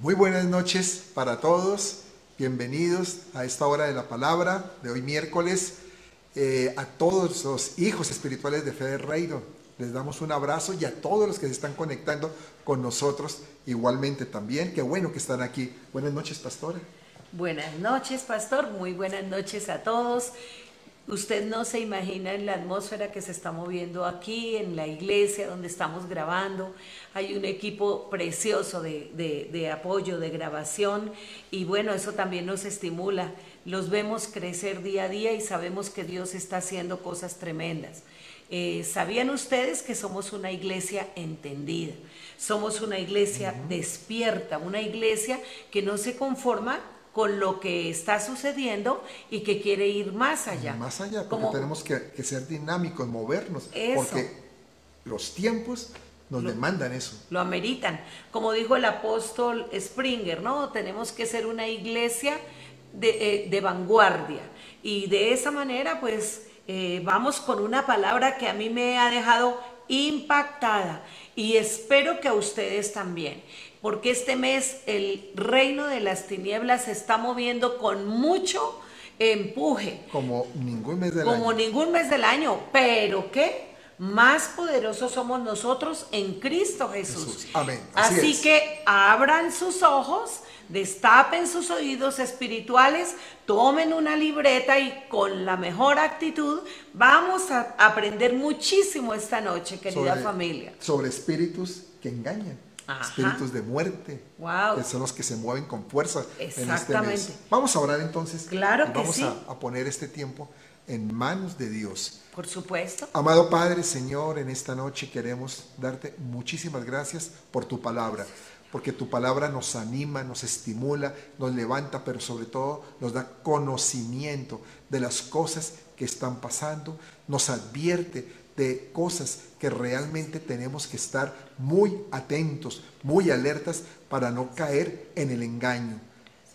Muy buenas noches para todos. Bienvenidos a esta hora de la palabra de hoy miércoles. Eh, a todos los hijos espirituales de Fe del Reino. Les damos un abrazo y a todos los que se están conectando con nosotros igualmente también. Qué bueno que están aquí. Buenas noches, pastora. Buenas noches, pastor. Muy buenas noches a todos. Usted no se imagina en la atmósfera que se está moviendo aquí, en la iglesia donde estamos grabando. Hay un equipo precioso de, apoyo, de grabación y bueno, eso también nos estimula. Los vemos crecer día a día y sabemos que Dios está haciendo cosas tremendas. Eh, ¿Sabían ustedes que somos una iglesia entendida? Somos una iglesia despierta, una iglesia que no se conforma con lo que está sucediendo y que quiere ir más allá. Más allá, porque tenemos que, ser dinámicos, movernos, porque los tiempos nos demandan eso. Lo ameritan. Como dijo el apóstol Springer, ¿no? Tenemos que ser una iglesia de, eh, vanguardia. Y de esa manera, pues, eh, vamos con una palabra que a mí me ha dejado impactada y espero que a ustedes también porque este mes el reino de las tinieblas se está moviendo con mucho empuje. Como ningún mes del año. Como ningún mes del año. Pero ¿qué? Más poderosos somos nosotros en Cristo Jesús. Amén. Así, que abran sus ojos, destapen sus oídos espirituales, tomen una libreta y con la mejor actitud vamos a aprender muchísimo esta noche, querida familia. Sobre espíritus que engañan espíritus de muerte, que son los que se mueven con fuerza en este mes. Vamos a orar entonces. Claro y vamos a, poner este tiempo en manos de Dios. Por supuesto. Amado Padre, Señor, en esta noche queremos darte muchísimas gracias por tu palabra, porque tu palabra nos anima, nos estimula, nos levanta, pero sobre todo nos da conocimiento de las cosas que están pasando, nos advierte de cosas que realmente tenemos que estar muy atentos, muy alertas para no caer en el engaño.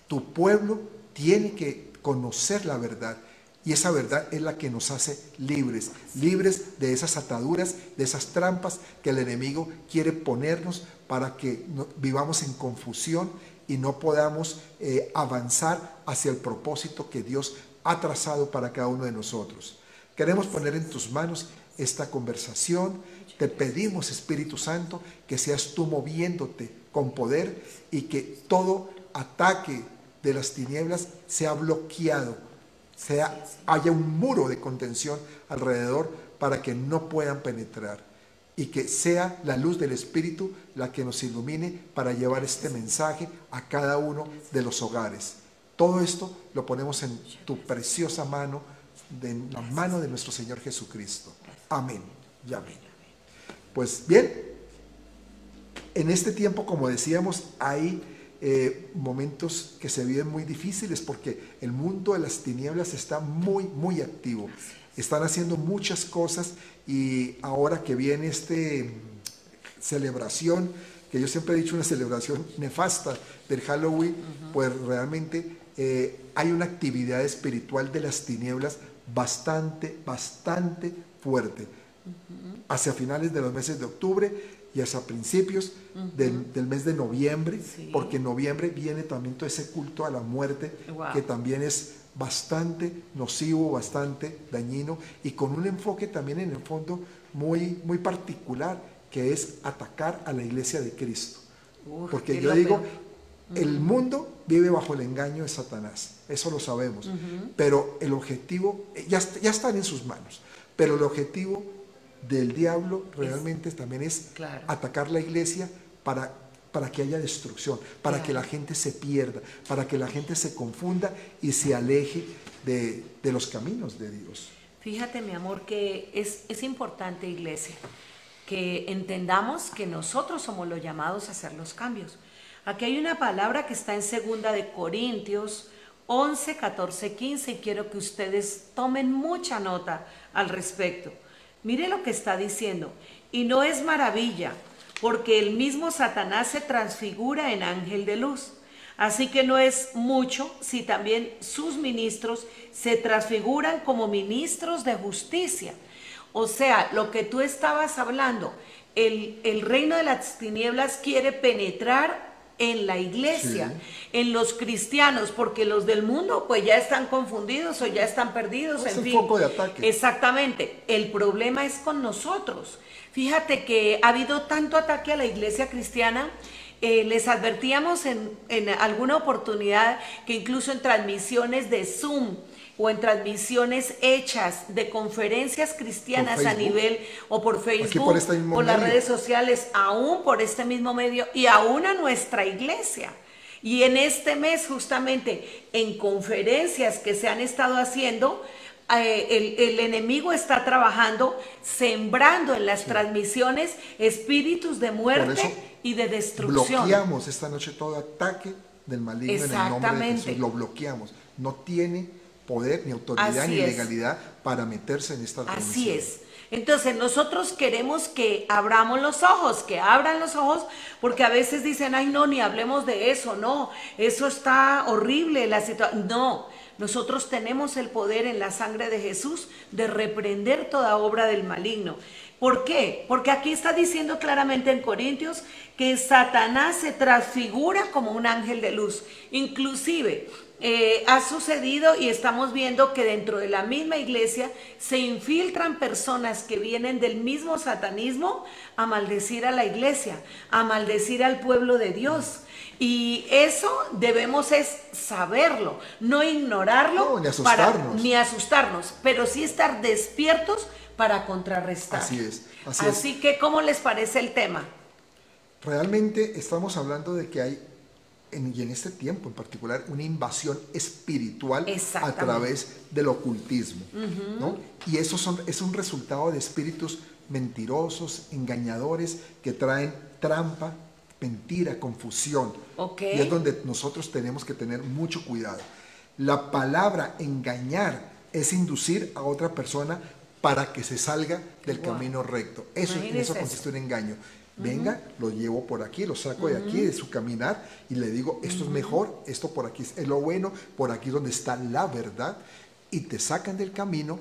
Tu pueblo tiene que conocer la verdad y esa verdad es la que nos hace libres, libres de esas ataduras, de esas trampas que el enemigo quiere ponernos para que vivamos en confusión y no podamos eh, avanzar hacia el propósito que Dios ha trazado para cada uno de nosotros. Queremos poner en tus manos esta conversación. Te pedimos, Espíritu Santo, que seas tú moviéndote con poder y que todo ataque de las tinieblas sea bloqueado, sea, haya un muro de contención alrededor para que no puedan penetrar y que sea la luz del Espíritu la que nos ilumine para llevar este mensaje a cada uno de los hogares. Todo esto lo ponemos en tu preciosa mano, en la mano de nuestro Señor Jesucristo. Amén y amén. Pues bien, en este tiempo, como decíamos, hay eh, momentos que se viven muy difíciles porque el mundo de las tinieblas está muy, muy activo. Están haciendo muchas cosas y ahora que viene esta celebración, que yo siempre he dicho una celebración nefasta del Halloween, pues realmente eh, hay una actividad espiritual de las tinieblas bastante, bastante fuerte. Hacia finales de los meses de octubre y hacia principios del, mes de noviembre, porque en noviembre viene también todo ese culto a la muerte, que también es bastante nocivo, bastante dañino y con un enfoque también en el fondo muy, muy particular, que es atacar a la iglesia de Cristo. porque yo digo, el mundo vive bajo el engaño de Satanás, eso lo sabemos, pero el objetivo ya, ya están en sus manos. Pero el objetivo del diablo realmente también es atacar la iglesia para, para que haya destrucción, para que la gente se pierda, para que la gente se confunda y se aleje de, los caminos de Dios. Fíjate, mi amor, que es, es importante, iglesia, que entendamos que nosotros somos los llamados a hacer los cambios. Aquí hay una palabra que está en segunda de Corintios 11, 14, 15 y quiero que ustedes tomen mucha nota al respecto. Mire lo que está diciendo. Y no es maravilla, porque el mismo Satanás se transfigura en ángel de luz. Así que no es mucho si también sus ministros se transfiguran como ministros de justicia. O sea, lo que tú estabas hablando, el, el reino de las tinieblas quiere penetrar en la iglesia, en los cristianos, porque los del mundo pues ya están confundidos o ya están perdidos, Es en el fin. foco de ataque. Exactamente. El problema es con nosotros. Fíjate que ha habido tanto ataque a la iglesia cristiana. eh, les advertíamos en, en alguna oportunidad que incluso en transmisiones de Zoom o en transmisiones hechas de conferencias cristianas a nivel o por Facebook, por este mismo las redes sociales, aún por este mismo medio y aún a nuestra iglesia. Y en este mes, justamente, en conferencias que se han estado haciendo, eh, el, el enemigo está trabajando, sembrando en las transmisiones espíritus de muerte y de destrucción. Bloqueamos esta noche todo ataque del maligno en el nombre de. Jesús. Lo bloqueamos. No tiene poder, ni autoridad, Así ni es. legalidad para meterse en esta Así transmisión. es. Entonces nosotros queremos que abramos los ojos, que abran los ojos, porque a veces dicen, ay no, ni hablemos de eso, no, eso está horrible, la situación. No, nosotros tenemos el poder en la sangre de Jesús de reprender toda obra del maligno. ¿Por qué? Porque aquí está diciendo claramente en Corintios que Satanás se transfigura como un ángel de luz. Inclusive eh, ha sucedido y estamos viendo que dentro de la misma iglesia se infiltran personas que vienen del mismo satanismo a maldecir a la iglesia, a maldecir al pueblo de Dios. Y eso debemos es saberlo, no ignorarlo No, ni para- asustarnos. ni asustarnos, pero sí estar despiertos para contrarrestar. Así es, así es. Así que, ¿cómo les parece el tema? Realmente estamos hablando de que hay, en, y en este tiempo en particular, una invasión espiritual a través del ocultismo. ¿no? Y eso son, es un resultado de espíritus mentirosos, engañadores, que traen trampa, mentira, confusión. Y es donde nosotros tenemos que tener mucho cuidado. La palabra engañar es inducir a otra persona para que se salga del Wow. camino recto. Eso, en eso eso. consiste un engaño. Venga, lo llevo por aquí, lo saco de aquí, de su caminar, y le digo, esto es mejor, esto por aquí es lo bueno, por aquí es donde está la verdad, y te sacan del camino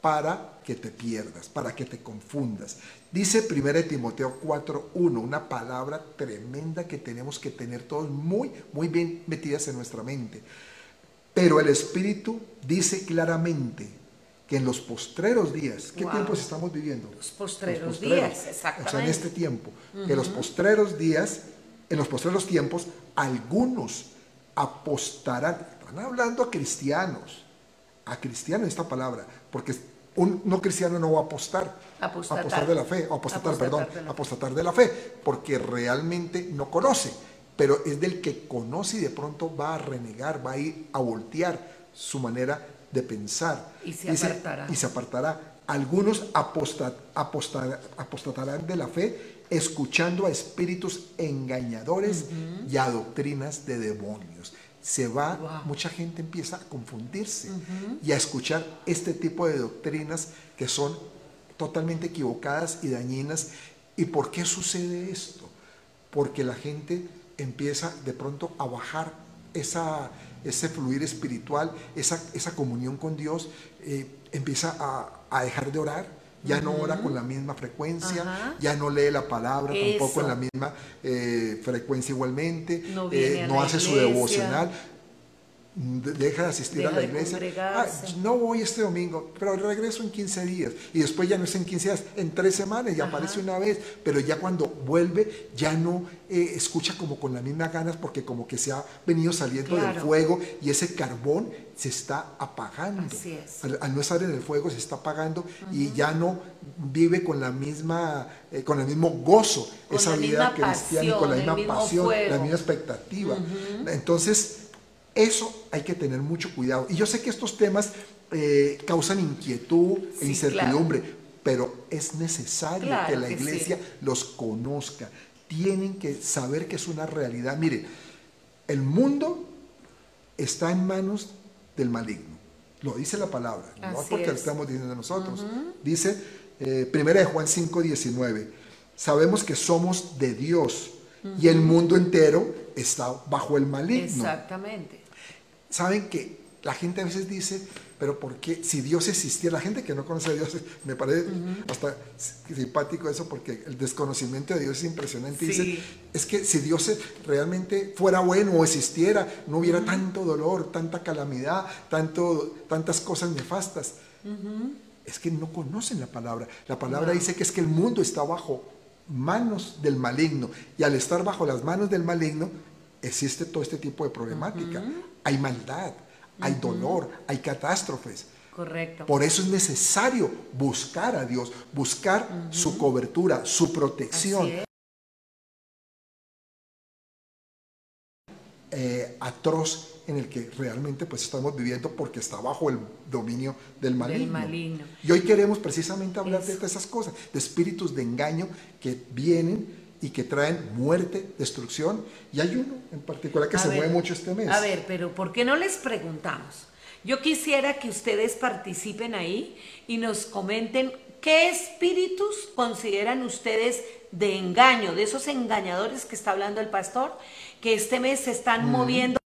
para que te pierdas, para que te confundas. Dice 1 Timoteo 4.1, una palabra tremenda que tenemos que tener todos muy, muy bien metidas en nuestra mente. Pero el Espíritu dice claramente que en los postreros días, ¿qué Wow. tiempos estamos viviendo? Los postreros días, exactamente. O sea, en este tiempo, que los postreros días, en los postreros tiempos, algunos apostarán, están hablando a cristianos, a cristianos esta palabra, porque un no cristiano no va a apostar, Apostatar. apostar de la fe, o apostatar, Apostatar perdón, de la apostatar de la fe, porque realmente no conoce, pero es del que conoce y de pronto va a renegar, va a ir a voltear su manera de pensar. Y se Dice, apartará. y se apartará. Algunos aposta- aposta- apostatarán de la fe escuchando a espíritus engañadores y a doctrinas de demonios. Se va, Wow. mucha gente empieza a confundirse y a escuchar este tipo de doctrinas que son totalmente equivocadas y dañinas. ¿Y por qué sucede esto? Porque la gente empieza de pronto a bajar esa, ese fluir espiritual, esa, esa comunión con Dios, eh, empieza a, a dejar de orar, ya no ora con la misma frecuencia, Ajá. ya no lee la palabra tampoco en la misma eh, frecuencia igualmente, No eh, no hace su devocional, de- deja de asistir Deja a la iglesia. Ah, no voy este domingo, pero regreso en 15 días. Y después ya no es en 15 días, en tres semanas, ya Ajá. aparece una vez. Pero ya cuando vuelve, ya no eh, escucha como con las mismas ganas, porque como que se ha venido saliendo del fuego y ese carbón se está apagando. Así es. Al, al no estar en el fuego, se está apagando y ya no vive con la misma, eh, con el mismo gozo, Con esa vida cristiana y con la pasión, misma pasión, la misma expectativa. Entonces, eso hay que tener mucho cuidado. Y yo sé que estos temas eh, causan inquietud e incertidumbre, pero es necesario Claro que la que sí. iglesia los conozca. Tienen que saber que es una realidad. Mire, el mundo está en manos del maligno. Lo dice la palabra, no porque lo es. estamos diciendo nosotros. Dice, eh, primera de Juan 5, 19, sabemos que somos de Dios y el mundo entero está bajo el maligno. Exactamente. Saben que la gente a veces dice, pero ¿por qué? Si Dios existiera, la gente que no conoce a Dios, me parece hasta simpático eso porque el desconocimiento de Dios es impresionante. Dice, es que si Dios realmente fuera bueno o existiera, no hubiera tanto dolor, tanta calamidad, tanto, tantas cosas nefastas. Es que no conocen la palabra. La palabra dice que es que el mundo está bajo manos del maligno y al estar bajo las manos del maligno existe todo este tipo de problemática. Hay maldad, hay dolor, hay catástrofes. Correcto. Por eso es necesario buscar a Dios, buscar su cobertura, su protección. Eh, atroz en el que realmente pues estamos viviendo porque está bajo el dominio del maligno. Y hoy queremos precisamente hablar de esas cosas, de espíritus de engaño que vienen y que traen muerte, destrucción. Y hay uno en particular que se mueve mucho este mes. A ver, pero ¿por qué no les preguntamos? Yo quisiera que ustedes participen ahí y nos comenten qué espíritus consideran ustedes de engaño, de esos engañadores que está hablando el pastor, que este mes se están moviendo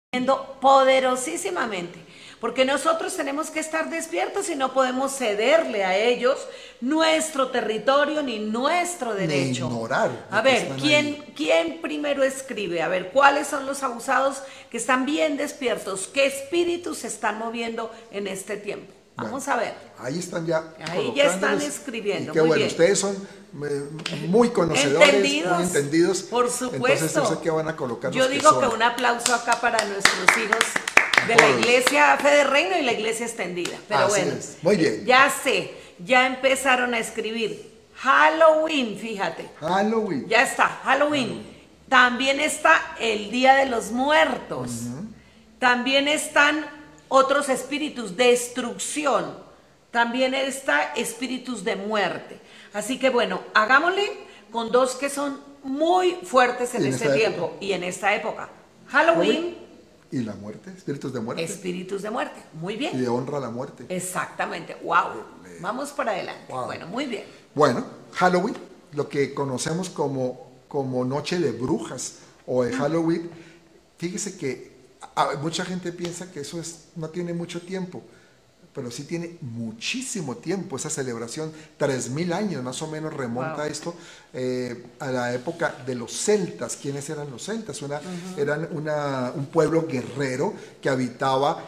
poderosísimamente. Porque nosotros tenemos que estar despiertos y no podemos cederle a ellos nuestro territorio ni nuestro derecho. ignorar. A ver, ¿quién, ¿quién primero escribe? A ver, ¿cuáles son los abusados que están bien despiertos? ¿Qué espíritus se están moviendo en este tiempo? Vamos a ver. Ahí están ya. Ahí ya están escribiendo. qué bueno, ustedes son eh, muy conocedores, muy entendidos. Por supuesto. Entonces yo sé que van a colocar. Yo digo que, un aplauso acá para nuestros hijos de la iglesia Fe de Reino y la iglesia extendida. Pero bueno, muy bien. Ya sé, ya empezaron a escribir Halloween, fíjate. Halloween. Ya está, Halloween. También está el Día de los Muertos. También están otros espíritus, destrucción. También está espíritus de muerte. Así que bueno, hagámosle con dos que son muy fuertes en, este tiempo y en esta época. Halloween ¿Y la muerte? ¿Espíritus de muerte? Espíritus de muerte, muy bien. Y de honra a la muerte. Exactamente, wow. Vamos para adelante. Bueno, muy bien. Bueno, Halloween, lo que conocemos como, como Noche de Brujas o de Halloween, fíjese que mucha gente piensa que eso es, no tiene mucho tiempo pero sí tiene muchísimo tiempo esa celebración, 3.000 años más o menos remonta esto eh, a la época de los celtas. ¿Quiénes eran los celtas? Una, Eran un pueblo guerrero que habitaba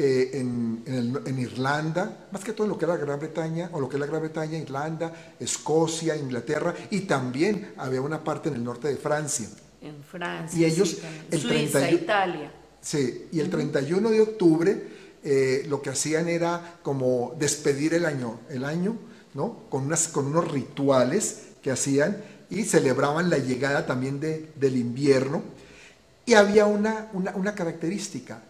eh, en, Irlanda, más que todo en lo que era Gran Bretaña, o lo que es la Gran Bretaña, Irlanda, Escocia, Inglaterra, y también había una parte en el norte de Francia. En Francia. Y ellos, el Suiza, Italia. Sí, y el 31 de octubre eh, lo que hacían era como despedir el año, el año, ¿no? Con, unas, con unos rituales que hacían y celebraban la llegada también de, del invierno. Y había una, una, característica,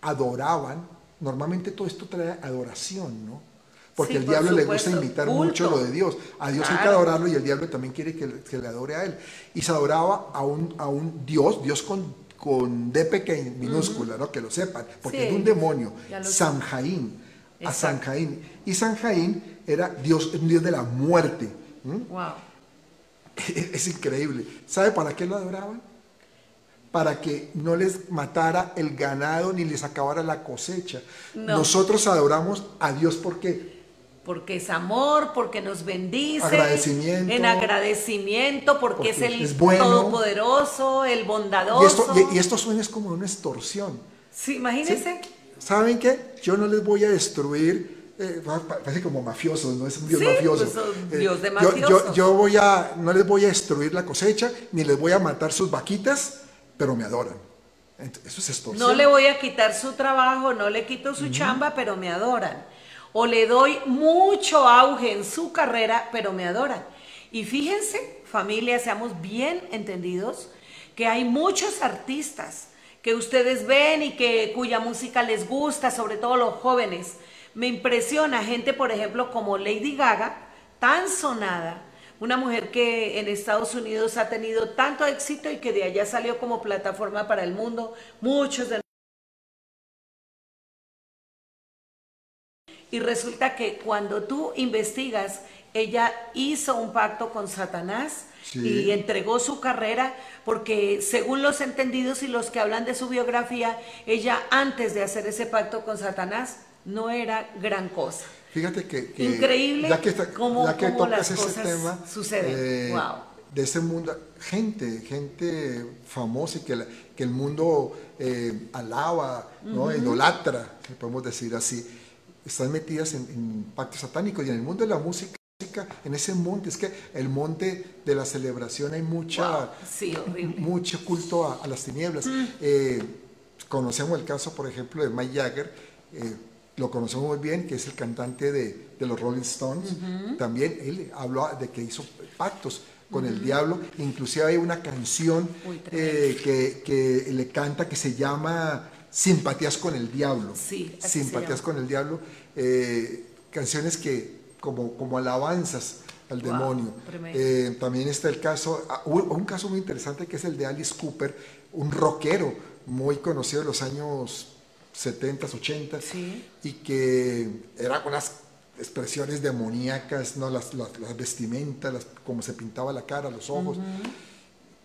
adoraban, normalmente todo esto trae adoración, ¿no? Porque el diablo le gusta imitar mucho lo de Dios. A Dios hay que adorarlo y el diablo también quiere que, que, le adore a él. Y se adoraba a un, a un Dios, Dios con con D pequeña, minúscula, ¿no? Que lo sepan, porque es un demonio, Sanjaín, a Sanjaín. Y Sanjaín era Dios, un Dios de la muerte. Wow. Es, increíble. ¿Sabe para qué lo adoraban? Para que no les matara el ganado ni les acabara la cosecha. Nosotros adoramos a Dios porque porque es amor, porque nos bendice, agradecimiento, en agradecimiento, porque, es el todopoderoso, el bondadoso. Y esto, suena es como una extorsión. Sí, imagínense. ¿Saben qué? Yo no les voy a destruir, eh, parece como mafiosos, ¿no? Es un Dios mafioso. Pues, eh, Dios de yo, yo, voy a, no les voy a destruir la cosecha, ni les voy a matar sus vaquitas, pero me adoran. Eso es extorsión. No le voy a quitar su trabajo, no le quito su chamba, pero me adoran o le doy mucho auge en su carrera, pero me adoran. Y fíjense, familia, seamos bien entendidos, que hay muchos artistas que ustedes ven y que cuya música les gusta, sobre todo los jóvenes. Me impresiona gente, por ejemplo, como Lady Gaga, tan sonada, una mujer que en Estados Unidos ha tenido tanto éxito y que de allá salió como plataforma para el mundo. Muchos de Y resulta que cuando tú investigas ella hizo un pacto con Satanás Sí. y entregó su carrera porque según los entendidos y los que hablan de su biografía, ella antes de hacer ese pacto con Satanás no era gran cosa. Fíjate que, que Increíble ya que, está- cómo- ya que cómo tocas las ese cosas tema suceden. eh, Wow. de ese mundo, gente, gente famosa y que, la- que el mundo eh, alaba, ¿no? idolatra, si podemos decir así, están metidas en, en pactos satánicos y en el mundo de la música, en ese monte, es que el monte de la celebración hay mucha, Wow. Sí, horrible. mucho culto a, a las tinieblas. Eh, conocemos el caso, por ejemplo, de Mike Jagger, eh, lo conocemos muy bien, que es el cantante de, de los Rolling Stones. También él habló de que hizo pactos con el diablo. Inclusive hay una canción Uy, eh, que, que le canta que se llama Simpatías con el Diablo. Sí, Simpatías con el Diablo. eh, canciones que como, como alabanzas al Wow, demonio. Eh, también está el caso, ah, un caso muy interesante que es el de Alice Cooper, un rockero muy conocido de los años 70, 80, Sí. y que eran unas expresiones demoníacas, ¿no? las, las, las vestimentas, las- cómo se pintaba la cara, los ojos.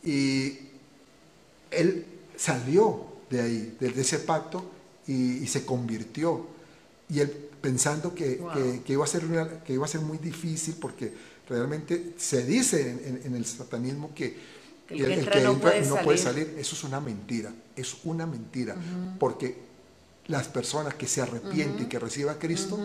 Y él salió de ahí, de, de ese pacto, y, y se convirtió. Y él pensando que, Wow. que- que iba a ser una- que iba a ser muy difícil, porque realmente se dice en, en- en el satanismo que, Que el que entra no puede no puede salir. Eso es una mentira, es una mentira, porque las personas que se arrepienten y que reciban a Cristo,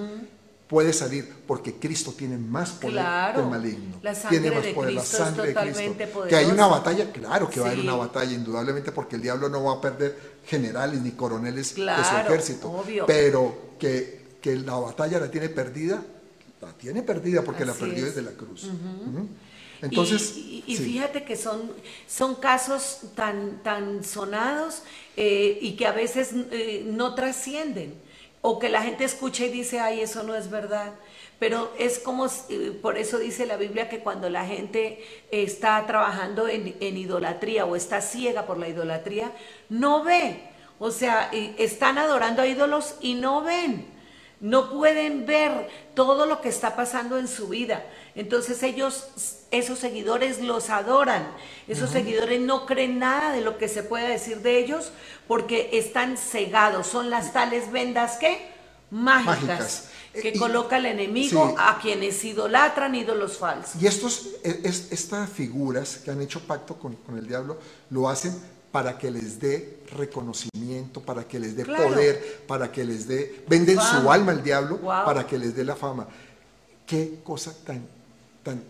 puede salir porque Cristo tiene más poder Claro. que el maligno. La tiene más de poder, la Cristo es sangre de Cristo. Que hay una batalla, claro que va a haber una batalla, indudablemente, porque el diablo no va a perder generales ni coroneles de su ejército. obvio. Pero que, que la batalla la tiene perdida, la tiene perdida porque la perdió es. desde la cruz. Entonces, y, y- y sí. fíjate que son, son casos tan, tan sonados eh, y que a veces eh, no trascienden o que la gente escucha y dice, ay, eso no es verdad. Pero es como, eh, por eso dice la Biblia que cuando la gente está trabajando en, en idolatría o está ciega por la idolatría, no ve. O sea, están adorando a ídolos y no ven. No pueden ver todo lo que está pasando en su vida. Entonces ellos, esos seguidores los adoran. Esos seguidores no creen nada de lo que se pueda decir de ellos porque están cegados. Son las tales vendas que mágicas, Mágicas. Que Y- coloca el enemigo sí. a quienes idolatran ídolos falsos. Y estos, es- es- estas figuras que han hecho pacto con, con el diablo lo hacen para que les dé reconocimiento, para que les dé Claro. poder, para que les dé, venden su alma al diablo Wow. para que les dé la fama. Qué cosa tan, tan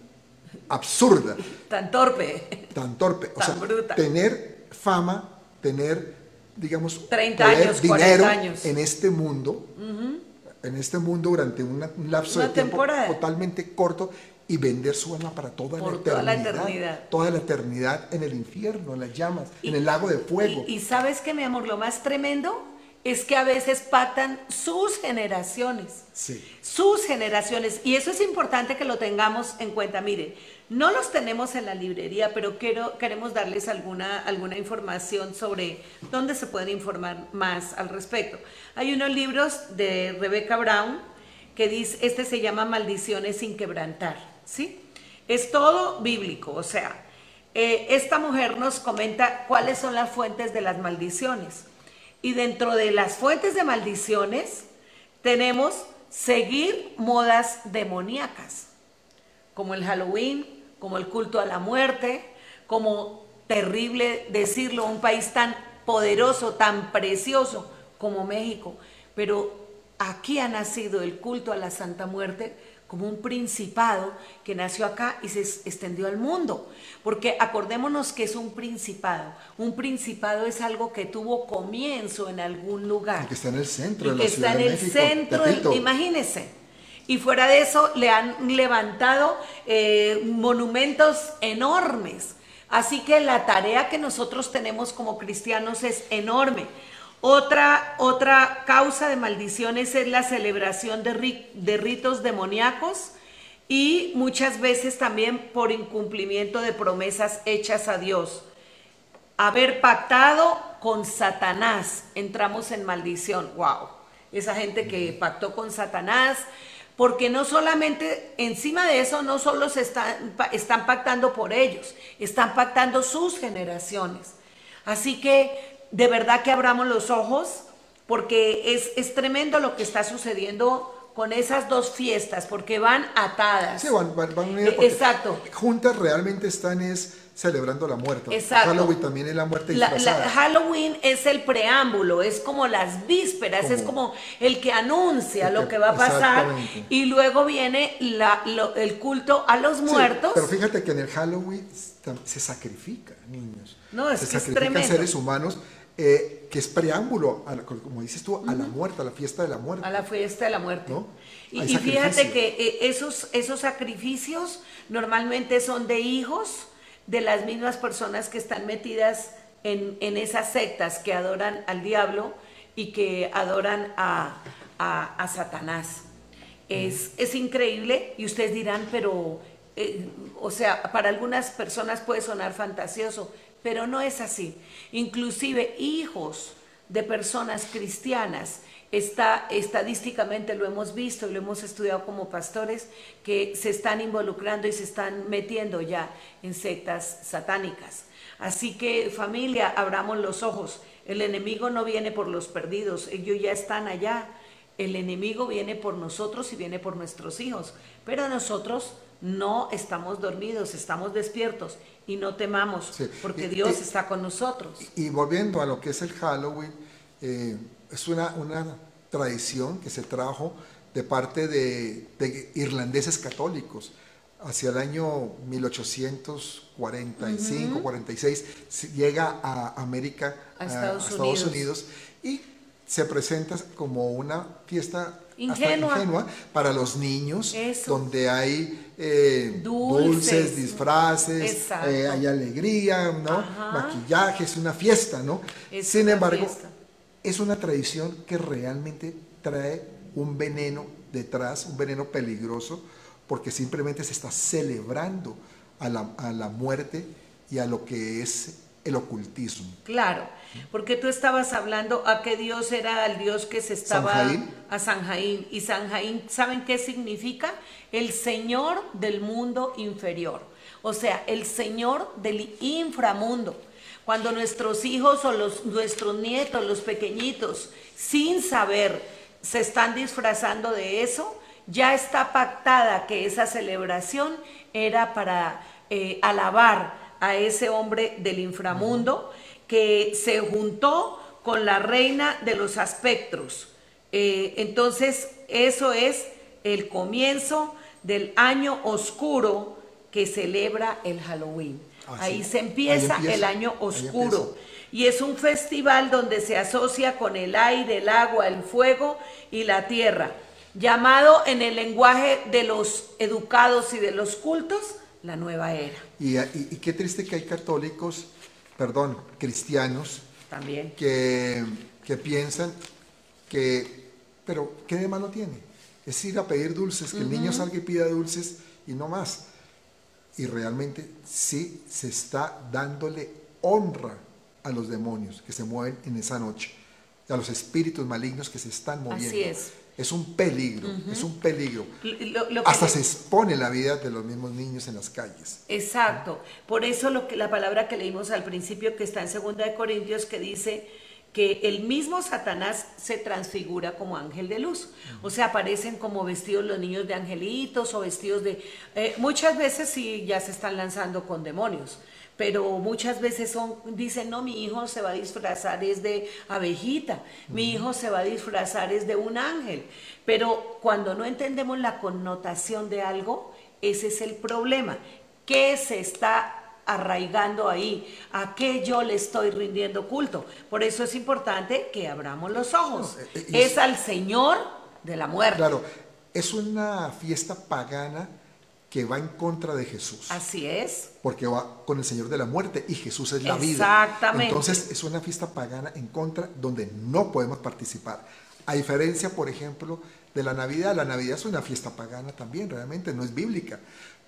absurda, Tan torpe. tan torpe. O Tan sea, bruta. tener fama, tener, digamos, 30 poder, años, dinero 40 años. en este mundo, en este mundo durante una- un lapso Una de tiempo totalmente corto y vender su alma para toda, Por la, toda la eternidad, eternidad. Toda la eternidad en el infierno, en las llamas, en el lago de fuego. Y, y sabes que, mi amor, lo más tremendo es que a veces pactan sus generaciones. sí. sus generaciones. Y eso es importante que lo tengamos en cuenta. Miren, no los tenemos en la librería, pero queremos darles alguna, alguna información sobre dónde se pueden informar más al respecto. Hay unos libros de Rebecca Brown que dice, este se llama Maldiciones sin quebrantar, ¿sí? Es todo bíblico, o sea, eh, esta mujer nos comenta cuáles son las fuentes de las maldiciones. Y dentro de las fuentes de maldiciones tenemos seguir modas demoníacas, como el Halloween, como el culto a la muerte, como terrible decirlo, un país tan poderoso, tan precioso como México. Pero aquí ha nacido el culto a la Santa Muerte como un principado que nació acá y se extendió al mundo. Porque acordémonos que es un principado. Un principado es algo que tuvo comienzo en algún lugar Y que está en el centro y de que está en de el México. centro, del- imagínense. Y fuera de eso le han levantado eh, monumentos enormes. Así que la tarea que nosotros tenemos como cristianos es enorme. Otra, otra causa de maldiciones es la celebración de, de ritos demoníacos y muchas veces también por incumplimiento de promesas hechas a Dios haber pactado con Satanás, entramos en maldición. Wow. Esa gente que pactó con Satanás porque no solamente, encima de eso, no solo se están, pactando por ellos, están pactando sus generaciones. Así que de verdad que abramos los ojos, porque es, es tremendo lo que está sucediendo con esas dos fiestas, porque van atadas. Sí, van, van, van unidas Eh, exacto. Juntas realmente están es celebrando la muerte. Exacto. Halloween también es la muerte La- la- disfrazada. Halloween es el preámbulo, es como las vísperas, es Como- el que anuncia El lo que- va a pasar y luego viene la- lo- el culto a los Sí, muertos. pero fíjate que en el Halloween se sacrifican niños. No, es se que sacrifican seres humanos, eh, que es preámbulo, a la- como dices tú, a la muerte, a la fiesta de la muerte. a la fiesta de la muerte. ¿No? Y, fíjate que eh, esos, esos sacrificios normalmente son de hijos de las mismas personas que están metidas en, en esas sectas que adoran al diablo y que adoran a, a- a Satanás. Es, es increíble y ustedes dirán, pero, eh, o sea, para algunas personas puede sonar fantasioso, pero no es así. Inclusive hijos de personas cristianas, está, estadísticamente lo hemos visto y lo hemos estudiado como pastores, que se están involucrando y se están metiendo ya en sectas satánicas. Así que familia, abramos los ojos. El enemigo no viene por los perdidos, ellos ya están allá. El enemigo viene por nosotros y viene por nuestros hijos, pero nosotros no estamos dormidos, estamos despiertos y no temamos, Sí. porque Y- Dios y- está con nosotros. Y volviendo a lo que es el Halloween, eh, es una, una tradición que se trajo de parte de, de irlandeses católicos. Hacia el año 1845, 46, se llega a América, A Estados a Estados Unidos. Unidos, y se presenta como una fiesta Ingenua. ingenua para los niños, Eso. donde hay eh, Dulces. dulces, disfraces, eh, hay alegría, ¿no? Ajá. Maquillaje, es una fiesta, ¿no? Es Sin embargo, fiesta. es una tradición que realmente trae un veneno detrás, un veneno peligroso, porque simplemente se está celebrando a la, a la muerte y a lo que es el ocultismo. Claro, porque tú estabas hablando a qué Dios era el Dios que se estaba Sanjaín. a Sanjaín. Y Sanjaín, ¿saben qué significa? El Señor del mundo inferior. O sea, el Señor del inframundo. Cuando nuestros hijos o los, nuestros nietos, los pequeñitos, sin saber, se están disfrazando de eso, ya está pactada que esa celebración era para eh, alabar a ese hombre del inframundo que se juntó con la reina de los aspectos. Eh, entonces, eso es el comienzo del año oscuro que celebra el Halloween. Así. Ahí se empieza, Ahí empieza. el año oscuro. Y es un festival donde se asocia con el aire, el agua, el fuego y la tierra, llamado en el lenguaje de los educados y de los cultos, la nueva era. Y, y- y qué triste que hay católicos, perdón, cristianos, También. que, que piensan que, pero ¿qué de malo tiene? Es ir a pedir dulces, que el niño salga y pida dulces y no más. Y realmente sí se está dándole honra a los demonios que se mueven en esa noche, a los espíritus malignos que se están moviendo. Así es. Es un peligro, es un peligro. Lo- lo que- Hasta se expone la vida de los mismos niños en las calles. Exacto. Por eso lo que la palabra que leímos al principio que está en 2 de Corintios que dice que el mismo Satanás se transfigura como ángel de luz. O sea, aparecen como vestidos los niños de angelitos o vestidos de... eh, muchas veces sí ya se están lanzando con demonios, pero muchas veces son, dicen, no, mi hijo se va a disfrazar es de abejita, mi hijo se va a disfrazar es de un ángel. Pero cuando no entendemos la connotación de algo, ese es el problema. ¿Qué se está arraigando ahí? ¿A qué yo le estoy rindiendo culto? Por eso es importante que abramos los ojos. No, eh, y- es al Señor de la muerte. Claro, es una fiesta pagana que va en contra de Jesús. Así es. porque va con el Señor de la muerte y Jesús es la vida. Exactamente. Entonces es una fiesta pagana en contra donde no podemos participar. A diferencia, por ejemplo, de la Navidad, la Navidad es una fiesta pagana también, realmente no es bíblica,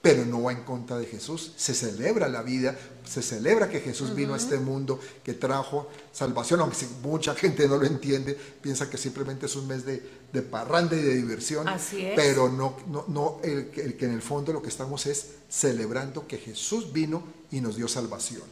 pero no va en contra de Jesús. Se celebra la vida, se celebra que Jesús vino a este mundo, que trajo salvación, aunque mucha gente no lo entiende, piensa que simplemente es un mes de, de parranda y de diversión. Así es. Pero no, no, no el, que- el que en el fondo lo que estamos es celebrando que Jesús vino y nos dio salvación.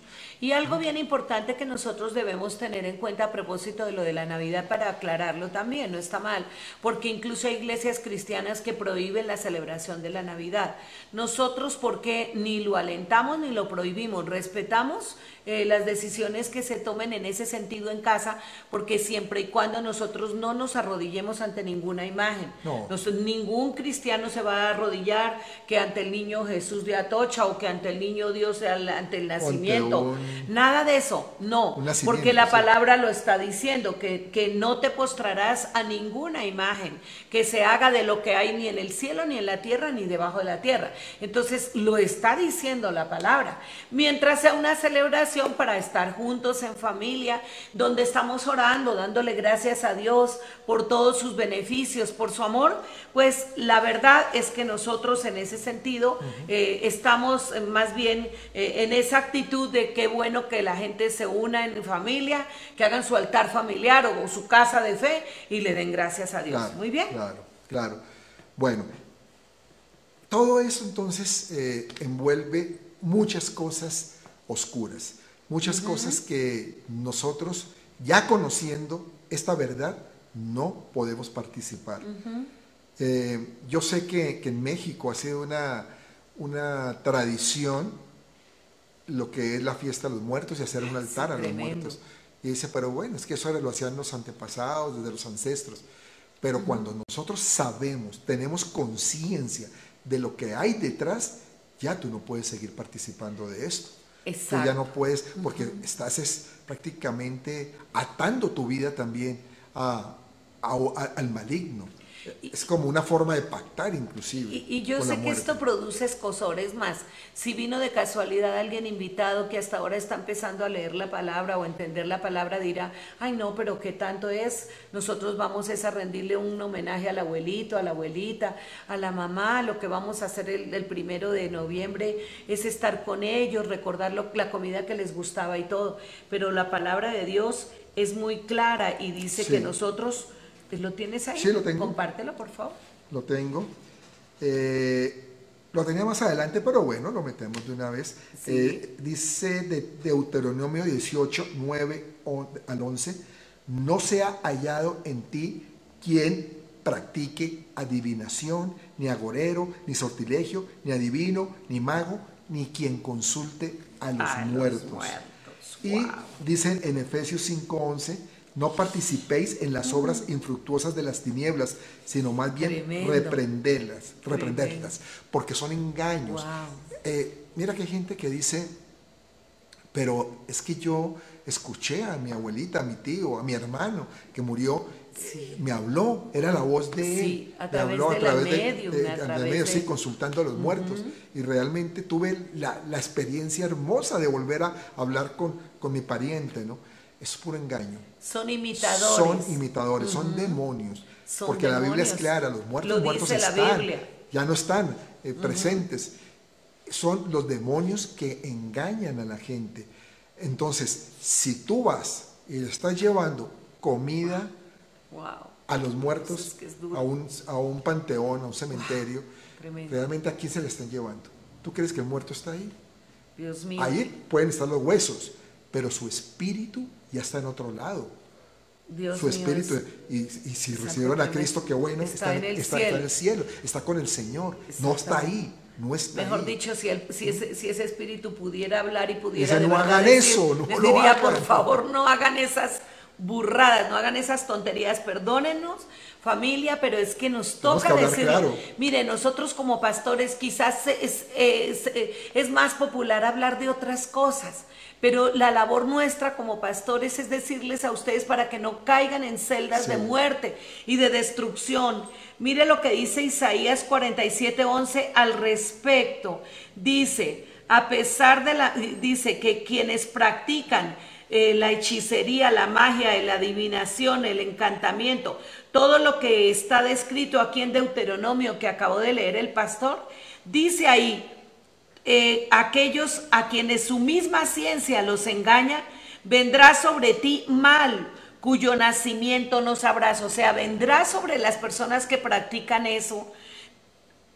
Y algo bien importante que nosotros debemos tener en cuenta a propósito de lo de la Navidad para aclararlo también, no está mal, porque incluso hay iglesias cristianas que prohíben la celebración de la Navidad. Nosotros, porque ni lo alentamos ni lo prohibimos, respetamos eh, las decisiones que se tomen en ese sentido en casa, porque siempre y cuando nosotros no nos arrodillemos ante ninguna imagen. No. Nos- ningún cristiano se va a arrodillar que ante el niño Jesús de Atocha o que ante el niño Dios ante el nacimiento. un- Nada de eso, no, porque la sí. palabra lo está diciendo, que, que no te postrarás a ninguna imagen que se haga de lo que hay ni en el cielo, ni en la tierra, ni debajo de la tierra. Entonces lo está diciendo la palabra. Mientras sea una celebración para estar juntos en familia, donde estamos orando, dándole gracias a Dios por todos sus beneficios, por su amor, pues la verdad es que nosotros en ese sentido eh, estamos eh, más bien eh, en esa actitud de qué bueno que la gente se una en familia, que hagan su altar familiar o, su casa de fe y le den gracias a Dios. Claro, Muy bien. Claro, claro. Bueno, todo eso entonces eh, envuelve muchas cosas oscuras, muchas cosas que nosotros, ya conociendo esta verdad, no podemos participar. Eh, yo sé que, que en México ha sido una, una tradición lo que es la fiesta de los muertos y hacer un altar a los tremendo. muertos. Y dice, pero bueno, es que eso lo hacían los antepasados, desde los ancestros. Pero cuando nosotros sabemos, tenemos conciencia de lo que hay detrás, ya tú no puedes seguir participando de esto. Tú ya Exacto. no puedes, porque estás es, prácticamente atando tu vida también a- a- a- al maligno. Es como una forma de pactar inclusive. Y, y yo sé que esto produce escosores más. Si vino de casualidad alguien invitado que hasta ahora está empezando a leer la palabra o a entender la palabra, dirá, ay no, pero ¿qué tanto es? Nosotros vamos es a rendirle un homenaje al abuelito, a la abuelita, a la mamá. Lo que vamos a hacer el, el primero de noviembre es estar con ellos, recordar lo- la comida que les gustaba y todo. Pero la palabra de Dios es muy clara y dice Sí. que nosotros, ¿lo tienes ahí? Sí, lo tengo. Compártelo, por favor. Lo tengo. Eh, lo tenía más adelante, pero bueno, lo metemos de una vez. Sí. Eh, dice de Deuteronomio 18, 9 on- al 11, no sea hallado en ti quien practique adivinación, ni agorero, ni sortilegio, ni adivino, ni mago, ni quien consulte a los A los muertos. muertos, Y wow. dicen en Efesios 5:11, no participéis en las obras infructuosas de las tinieblas, sino más bien Tremendo. reprenderlas, reprenderlas, porque son engaños. Wow. Eh, mira que hay gente que dice, pero es que yo escuché a mi abuelita, a mi tío, a mi hermano que murió, eh, me habló, era la voz de él, Sí, a me través habló de medium, a de- través medium, de- sí, consultando a los muertos. Y realmente tuve la, la experiencia hermosa de volver a hablar con, con mi pariente, ¿no? Es puro engaño. Son imitadores. Son imitadores, son demonios. Son porque la Biblia es clara, los muertos Lo muertos dice la están, Biblia. ya no están eh, presentes. Son los demonios que engañan a la gente. Entonces, si tú vas y le estás llevando comida Wow. a los muertos, Eso es que es duro. a, un, a un panteón, a un cementerio, realmente a quién se le están llevando. ¿Tú crees que el muerto está ahí? Dios mío. Ahí pueden estar los huesos, pero su espíritu ya está en otro lado. Dios su mío, espíritu. es- Y, y si recibieron a. Cristo, qué bueno, Está está, en el está- está cielo. en el cielo, está con el Señor. No está ahí, no está Mejor ahí. dicho, si, el- si, ese, si ese espíritu pudiera hablar y pudiera. Dice, "No hagan decir", eso, no les lo diría, hagan. por favor, no hagan esas burradas, no hagan esas tonterías, perdónennos, familia, pero es que nos toca que claro. mire, nosotros como pastores quizás es, es- es más popular hablar de otras cosas, pero la labor nuestra como pastores es decirles a ustedes para que no caigan en celdas Sí. de muerte y de destrucción. Mire lo que dice Isaías 47:11 al respecto. Dice, a pesar de la, dice que quienes practican eh, la hechicería, la magia, la adivinación, el encantamiento, todo lo que está descrito aquí en Deuteronomio que acabó de leer el pastor, dice ahí, eh, aquellos a quienes su misma ciencia los engaña, vendrá sobre ti mal cuyo nacimiento no sabrás. O sea, vendrá sobre las personas que practican eso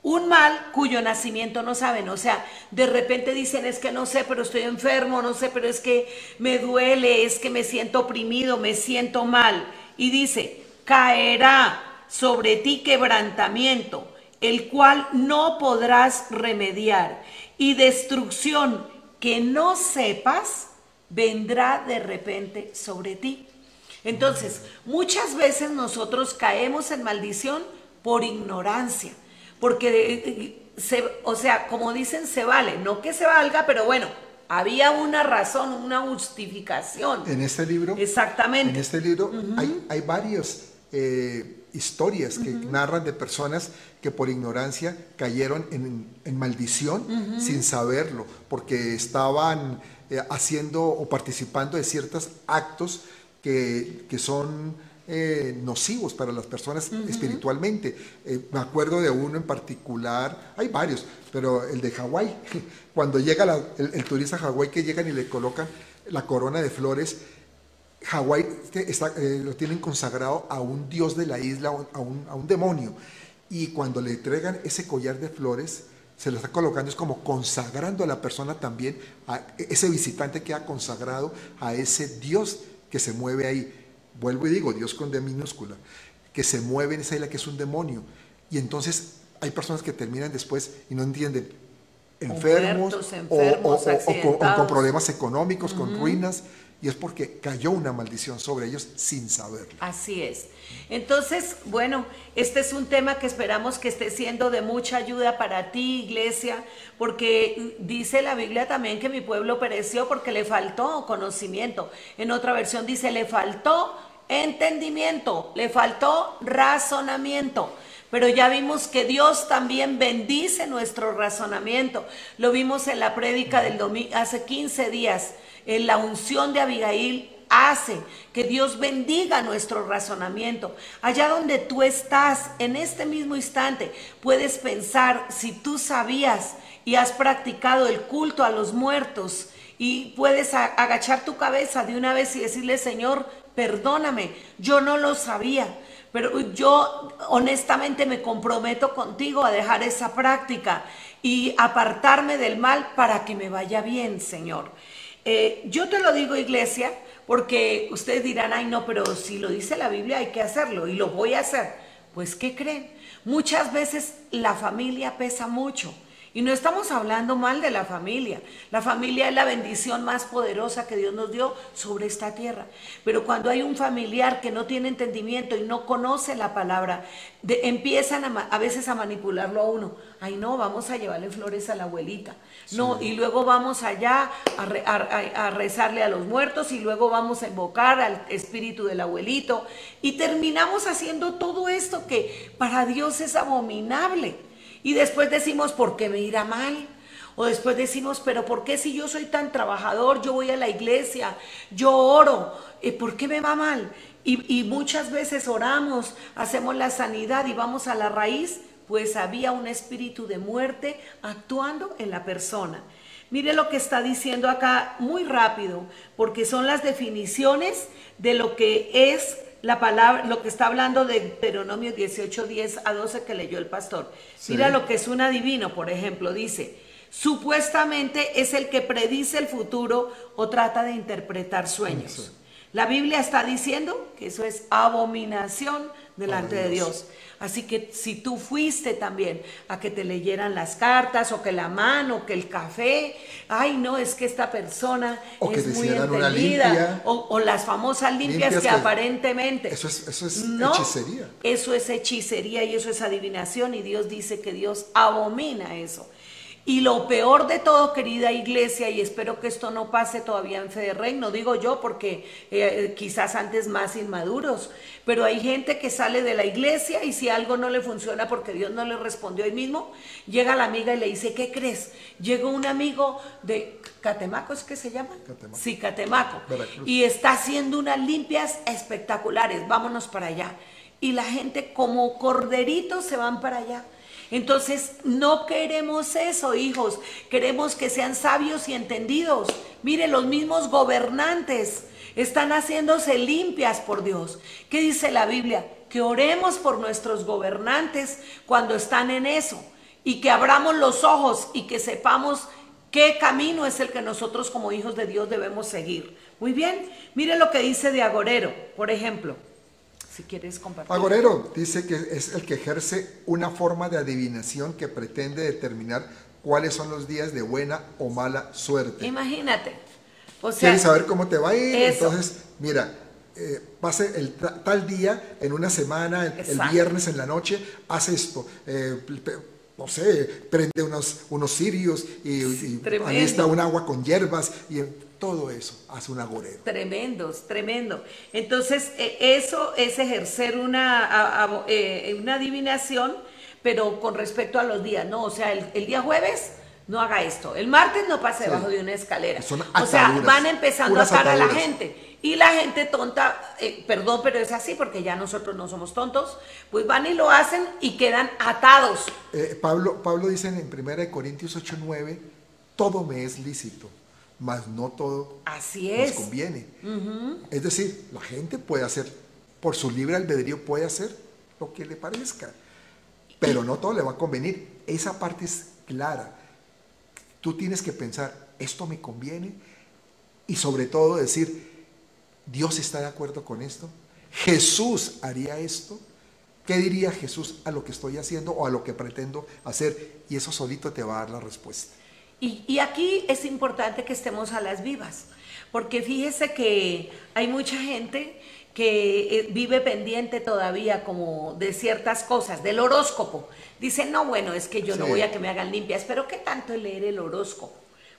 un mal cuyo nacimiento no saben. O sea, de repente dicen, es que no sé, pero estoy enfermo, no sé, pero es que me duele, es que me siento oprimido, me siento mal. Y dice, caerá sobre ti quebrantamiento, el cual no podrás remediar, y destrucción que no sepas vendrá de repente sobre ti. Entonces, muchas veces nosotros caemos en maldición por ignorancia, porque, se, o sea, como dicen, se vale, no que se valga, pero bueno, había una razón, una justificación. En este libro. Exactamente. En este libro hay, hay varios eh, historias que narran de personas que por ignorancia cayeron en, maldición sin saberlo, porque estaban eh, haciendo o participando de ciertos actos que, son eh, nocivos para las personas espiritualmente. Me acuerdo de uno en particular, hay varios, pero el de Hawái, cuando llega el, turista a Hawái que llegan y le colocan la corona de flores, Hawái eh, lo tienen consagrado a un dios de la isla, a un, a un demonio. Y cuando le entregan ese collar de flores, se lo está colocando, es como consagrando a la persona también, a ese visitante que ha consagrado a ese Dios que se mueve ahí. Vuelvo y digo, Dios con D minúscula, que se mueve en esa isla que es un demonio. Y entonces hay personas que terminan después y no entienden, enfermos, o, con, problemas económicos, con ruinas y es porque cayó una maldición sobre ellos sin saberlo. Así es. Entonces, bueno, este es un tema que esperamos que esté siendo de mucha ayuda para ti, iglesia, porque dice la Biblia también que mi pueblo pereció porque le faltó conocimiento. En otra versión dice, le faltó entendimiento, le faltó razonamiento. Pero ya vimos que Dios también bendice nuestro razonamiento. Lo vimos en la prédica del domingo hace 15 días en la unción de Abigail hace que Dios bendiga nuestro razonamiento. Allá donde tú estás, en este mismo instante, puedes pensar si tú sabías y has practicado el culto a los muertos y puedes agachar tu cabeza de una vez y decirle, Señor, perdóname, yo no lo sabía. Pero yo honestamente me comprometo contigo a dejar esa práctica y apartarme del mal para que me vaya bien, Señor. Eh, yo te lo digo, iglesia, porque ustedes dirán, ay no, pero si lo dice la Biblia hay que hacerlo y lo voy a hacer. Pues, ¿qué creen? Muchas veces la familia pesa mucho. Y no estamos hablando mal de la familia. La familia es la bendición más poderosa que Dios nos dio sobre esta tierra. Pero cuando hay un familiar que no tiene entendimiento y no conoce la palabra, empiezan a, veces a manipularlo a uno. Ay, no, vamos a llevarle flores a la abuelita. No, y luego vamos allá a, a rezarle a los muertos y luego vamos a invocar al espíritu del abuelito. Y terminamos haciendo todo esto que para Dios es abominable. Y después decimos, ¿por qué me irá mal? O después decimos, pero ¿por qué si yo soy tan trabajador, yo voy a la iglesia, yo oro, ¿y ¿por qué me va mal? Y, y muchas veces oramos, hacemos la sanidad y vamos a la raíz, pues había un espíritu de muerte actuando en la persona. Mire lo que está diciendo acá muy rápido, porque son las definiciones de lo que es la palabra, lo que está hablando de Deuteronomio 18, 10 a 12 que leyó el pastor. Mira lo que es un adivino, por ejemplo, dice, supuestamente es el que predice el futuro o trata de interpretar sueños. La Biblia está diciendo que eso es abominación delante de Dios. Así que si tú fuiste también a que te leyeran las cartas o que la mano, que el café, ay no, es que esta persona es muy entendida, o, las famosas limpias, que, aparentemente... Eso es, eso es hechicería. Eso es hechicería y eso es adivinación y Dios dice que Dios abomina eso. Y lo peor de todo, querida iglesia, y espero que esto no pase todavía en Fe de Reino, digo yo porque eh, quizás antes más inmaduros, pero hay gente que sale de la iglesia y si algo no le funciona porque Dios no le respondió ahí mismo, llega la amiga y le dice, ¿qué crees? Llegó un amigo de Catemaco, ¿es que se llama? Catemaco. Sí, Catemaco. Y está haciendo unas limpias espectaculares, vámonos para allá. Y la gente como corderitos se van para allá entonces, no queremos eso, hijos. Queremos que sean sabios y entendidos. Mire, los mismos gobernantes están haciéndose limpias por Dios. ¿Qué dice la Biblia? Que oremos por nuestros gobernantes cuando están en eso y que abramos los ojos y que sepamos qué camino es el que nosotros como hijos de Dios debemos seguir. Muy bien, mire lo que dice de Agorero, por ejemplo. Si quieres compartir. Agorero dice que es el que ejerce una forma de adivinación que pretende determinar cuáles son los días de buena o mala suerte. Imagínate. O sea, Quieres saber cómo te va a ir, entonces, mira, eh, pase el tal día en una semana, el, viernes en la noche, haz esto. Eh, no sé, prende unos, unos cirios y, ahí está un agua con hierbas y todo eso hace un agorero. Tremendos, tremendo. Entonces, e, eso es ejercer una, eh, una adivinación, pero con respecto a los días, ¿no? O sea, el, día jueves no haga esto, el martes no pase debajo de una escalera. o sea, van empezando a atar a la gente. Y la gente tonta, eh, perdón, pero es así porque ya nosotros no somos tontos, pues van y lo hacen y quedan atados. Eh, Pablo, Pablo dice en 1 Corintios 8, 9, todo me es lícito, mas no todo así es. nos conviene. Es decir, la gente puede hacer, por su libre albedrío puede hacer lo que le parezca, pero no todo le va a convenir. Esa parte es clara. Tú tienes que pensar, esto me conviene y sobre todo decir, ¿Dios está de acuerdo con esto? ¿Jesús haría esto? ¿Qué diría Jesús a lo que estoy haciendo o a lo que pretendo hacer? Y eso solito te va a dar la respuesta. Y, aquí es importante que estemos a las vivas, porque fíjese que hay mucha gente que eh, vive pendiente todavía como de ciertas cosas, del horóscopo. Dice, no, bueno, es que yo no voy a que me hagan limpias, pero ¿qué tanto es leer el horóscopo?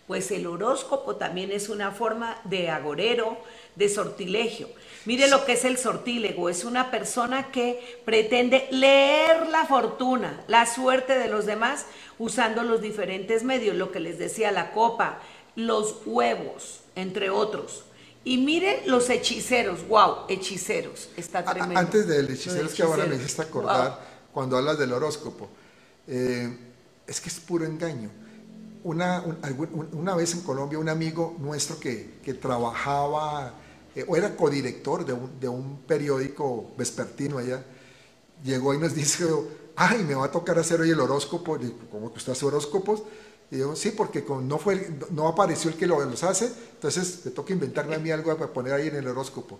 Pues el horóscopo también es una forma de agorero, de sortilegio. Mire lo que es el sortílego, es una persona que pretende leer la fortuna, la suerte de los demás usando los diferentes medios, lo que les decía la copa, los huevos, entre otros. Y mire los hechiceros, wow, hechiceros, está tremendo. Antes del hechicero, que ahora me hiciste acordar cuando hablas del horóscopo, eh, es que es puro engaño. Una, una, vez en Colombia un amigo nuestro que, que trabajaba eh, o era codirector de un, de un periódico vespertino allá, llegó y nos dice, ay, me va a tocar hacer hoy el horóscopo, y, ¿cómo que usted hace horóscopos? Y yo, sí, porque no, fue, no apareció el que los hace, entonces me toca inventarme a mí algo para poner ahí en el horóscopo.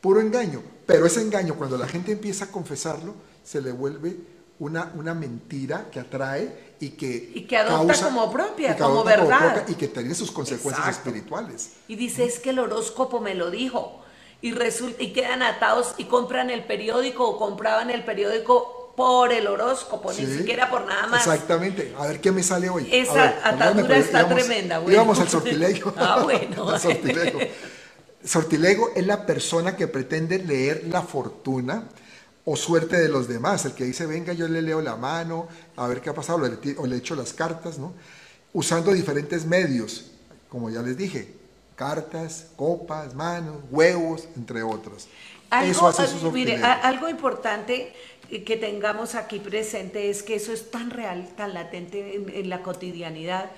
Puro engaño, pero ese engaño cuando la gente empieza a confesarlo, se le vuelve una, una mentira que atrae y que, y que adopta como propia, como verdad. y que tiene sus consecuencias espirituales. Y dice, es que el horóscopo me lo dijo. Y, resulta, y quedan atados y compran el periódico o compraban el periódico por el horóscopo, ni siquiera por nada más. Exactamente. A ver qué me sale hoy. Esa atadura está tremenda. Bueno. Íbamos al sortilego. ah, bueno. sortilego. sortilego es la persona que pretende leer la fortuna o suerte de los demás, el que dice, venga, yo le leo la mano, a ver qué ha pasado, o le echo las cartas, ¿no? Usando diferentes medios, como ya les dije, cartas, copas, manos, huevos, entre otros. Algo, eso mire, algo importante que tengamos aquí presente es que eso es tan real, tan latente en, la cotidianidad.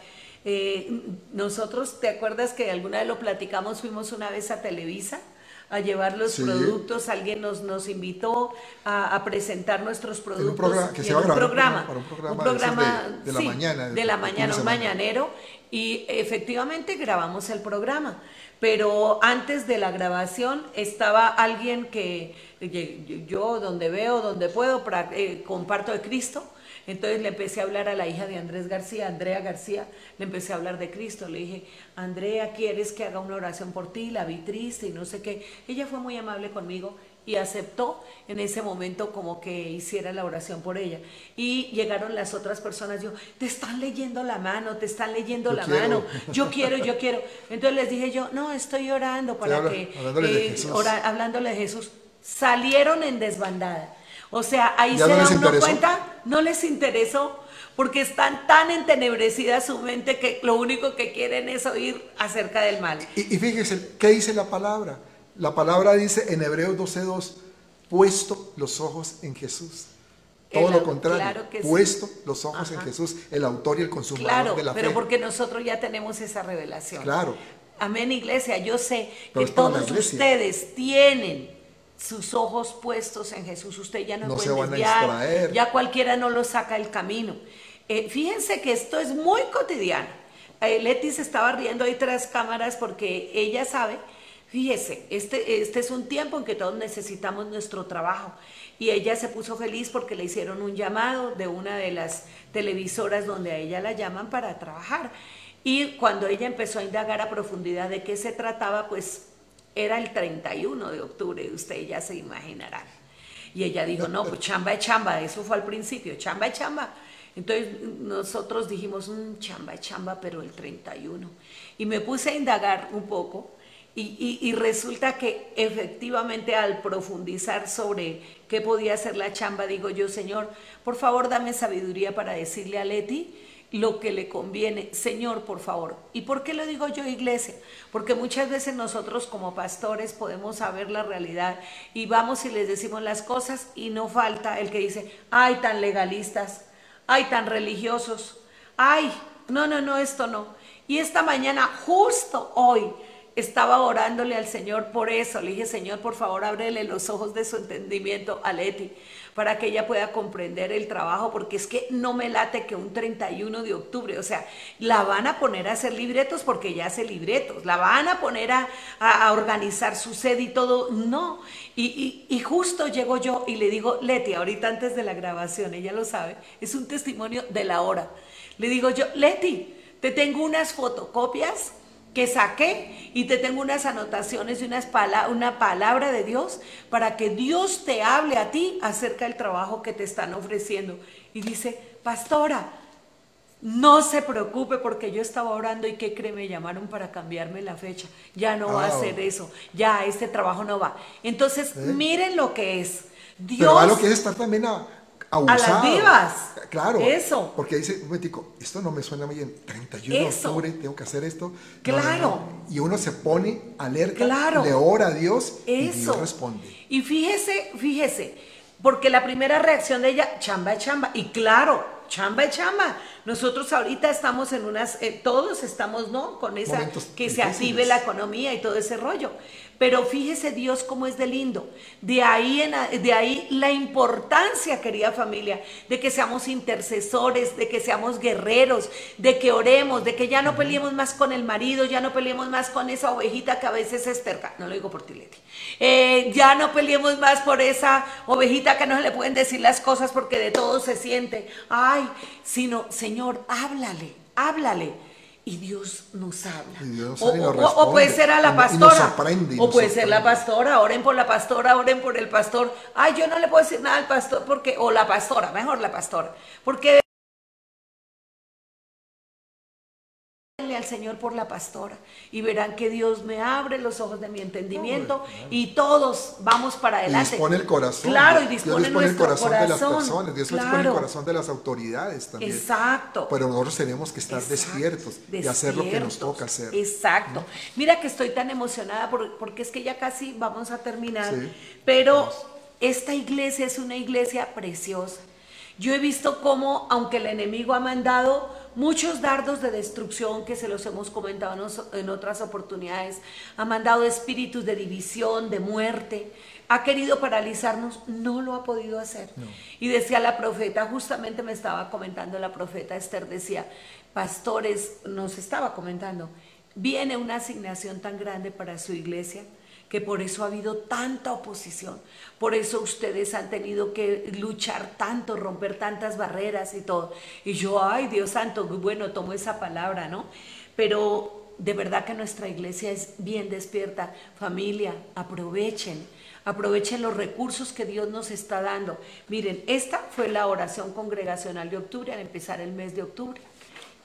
Eh, nosotros, ¿te acuerdas que alguna vez lo platicamos? Fuimos una vez a Televisa a llevar los productos, alguien nos, nos invitó a, presentar nuestros productos. un programa que se va a programa, un programa, de, la mañana. De la mañana, un mañanero, y efectivamente grabamos el programa. Pero antes de la grabación estaba alguien que yo donde veo, donde puedo, eh, comparto de Cristo, entonces le empecé a hablar a la hija de Andrés García, Andrea García, le empecé a hablar de Cristo. Le dije, Andrea, ¿quieres que haga una oración por ti? La vi triste y no sé qué. Ella fue muy amable conmigo y aceptó en ese momento como que hiciera la oración por ella. Y llegaron las otras personas, yo, te están leyendo la mano, te están leyendo la mano, yo quiero, yo quiero. Entonces les dije yo, no, estoy orando para que, eh, hablándole de Jesús, salieron en desbandada. O sea, ahí se da uno cuenta, no les interesó, porque están tan entenebrecida su mente que lo único que quieren es oír acerca del mal. Y, y fíjese, ¿qué dice la palabra? La palabra dice en Hebreos 12.2, puesto los ojos en Jesús. Todo lo contrario, puesto los ojos en Jesús, el autor y el consumador de la fe. Pero porque nosotros ya tenemos esa revelación. Claro. Amén, iglesia. Yo sé Pero que todos ustedes tienen sus ojos puestos en Jesús. Usted ya no, No puede se van a ya cualquiera no lo saca del camino. Eh, fíjense que esto es muy cotidiano. Eh, Leti se estaba riendo ahí tras cámaras porque ella sabe, fíjese, este, este es un tiempo en que todos necesitamos nuestro trabajo. Y ella se puso feliz porque le hicieron un llamado de una de las televisoras donde a ella la llaman para trabajar. Y cuando ella empezó a indagar a profundidad de qué se trataba, pues era el 31 de octubre, usted ya se imaginarán. Y ella dijo, no, pues chamba es chamba, eso fue al principio, chamba es chamba. Entonces nosotros dijimos, "Mm, chamba es chamba, pero el 31. Y me puse a indagar un poco y, y- y resulta que efectivamente al profundizar sobre qué podía ser la chamba, digo yo, Señor, por favor dame sabiduría para decirle a Leti lo que le conviene. Señor, por favor. ¿Y por qué lo digo yo, iglesia? Porque muchas veces nosotros como pastores podemos saber la realidad y vamos y les decimos las cosas y no falta el que dice, ay, tan legalistas, ay, tan religiosos, ay, no, no, no, esto no. Y esta mañana, justo hoy, estaba orándole al Señor por eso. Le dije, Señor, por favor, ábrele los ojos de su entendimiento a Leti para que ella pueda comprender el trabajo, porque es que no me late que un 31 de octubre, o sea, la van a poner a hacer libretos porque ya hace libretos, la van a poner a, a- organizar su sede y todo, no. Y, y- y justo llego yo y le digo, Leti, ahorita antes de la grabación, ella lo sabe, es un testimonio de la hora. Le digo yo, Leti, te tengo unas fotocopias que saqué y te tengo unas anotaciones y unas pala- una palabra de Dios para que Dios te hable a ti acerca del trabajo que te están ofreciendo. Y dice, pastora, no se preocupe porque yo estaba orando y que cree, me llamaron para cambiarme la fecha. Ya no va a hacer eso, ya este trabajo no va. Entonces, ¿Eh? miren lo que es. Dios Pero algo que es estar también a, abusado. vivas. Claro. Eso. Porque dice, un momentico, esto no me suena bien. 31 de octubre, tengo que hacer esto. No, no, Claro. no. Y uno se pone alerta, Claro. le ora a Dios y Eso. Dios responde. Y fíjese, fíjese, porque la primera reacción de ella, chamba es chamba. Y claro, chamba es chamba. Nosotros ahorita estamos en unas, eh, todos estamos, ¿no? Con esa, Momentos que se active la economía y todo ese rollo. Pero fíjese Dios cómo es de lindo. De ahí, en de ahí la importancia, querida familia, de que seamos intercesores, de que seamos guerreros, de que oremos, de que ya no peleemos más con el marido, ya no peleemos más con esa ovejita que a veces es terca. No lo digo por ti, Leti. Eh, ya no peleemos más por esa ovejita que no se le pueden decir las cosas porque de todo se siente. Ay, sino, Señor, háblale, háblale. Y Dios nos habla. Dios o, nos o- o puede ser a la pastora. sorprende, y o puede ser la pastora. Oren por la pastora, oren por el pastor. Ay, yo no le puedo decir nada al pastor porque, o la pastora, mejor la pastora. Porque al Señor por la pastora y verán que Dios me abre los ojos de mi entendimiento y todos vamos para Y adelante. dispone el corazón. Claro, y Dios dispone, el corazón, de las personas. Dios dispone el corazón de las autoridades también. Exacto. Pero nosotros tenemos que estar Exacto, despiertos y hacer lo que nos toca hacer. Exacto. Mira que estoy tan emocionada por- porque es que ya casi vamos a terminar, Sí. pero esta iglesia es una iglesia preciosa. Yo he visto cómo, aunque el enemigo ha mandado muchos dardos de destrucción, que se los hemos comentado en otras oportunidades, ha mandado espíritus de división, de muerte, ha querido paralizarnos, no lo ha podido hacer. Y decía la profeta, justamente me estaba comentando la profeta Esther, decía, pastores, nos estaba comentando, viene una asignación tan grande para su iglesia que por eso ha habido tanta oposición, por eso ustedes han tenido que luchar tanto, romper tantas barreras y todo. Y yo, ay Dios santo, bueno, tomo esa palabra, ¿no? Pero de verdad que nuestra iglesia es bien despierta. Familia, aprovechen, aprovechen los recursos que Dios nos está dando. Miren, esta fue la oración congregacional de octubre al empezar el mes de octubre.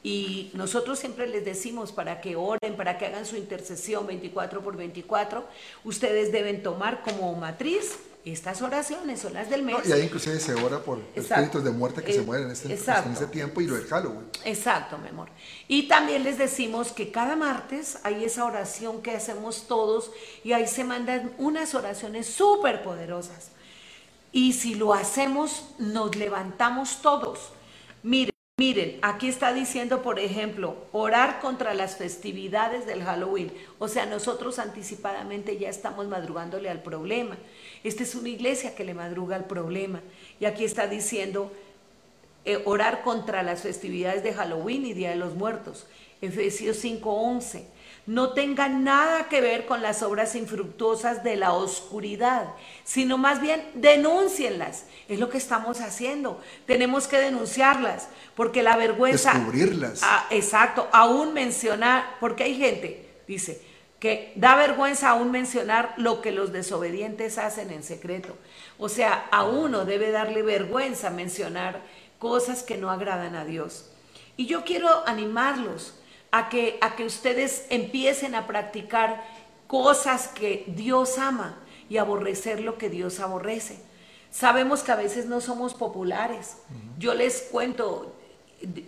Y nosotros siempre les decimos para que oren, para que hagan su intercesión 24 por 24. Ustedes deben tomar como matriz estas oraciones, son las del mes. No, y ahí inclusive se ora por Exacto. espíritus de muerte que Eh, se mueren en este, en este tiempo y lo del Halloween. Exacto, mi amor. Y también les decimos que cada martes hay esa oración que hacemos todos y ahí se mandan unas oraciones súper poderosas. Y si lo hacemos, nos levantamos todos. Mire, Miren, aquí está diciendo, por ejemplo, orar contra las festividades del Halloween. O sea, nosotros anticipadamente ya estamos madrugándole al problema. Esta es una iglesia que le madruga al problema. Y aquí está diciendo, eh, orar contra las festividades de Halloween y Día de los Muertos. Efesios 5:11 no tenga nada que ver con las obras infructuosas de la oscuridad, sino más bien denúncienlas. Es lo que estamos haciendo. Tenemos que denunciarlas, porque la vergüenza... Descubrirlas. Ah, exacto, aún mencionar, porque hay gente, dice, que da vergüenza aún mencionar lo que los desobedientes hacen en secreto. O sea, a uno debe darle vergüenza mencionar cosas que no agradan a Dios. Y yo quiero animarlos a que, a que ustedes empiecen a practicar cosas que Dios ama y aborrecer lo que Dios aborrece. Sabemos que a veces no somos populares. Yo les cuento,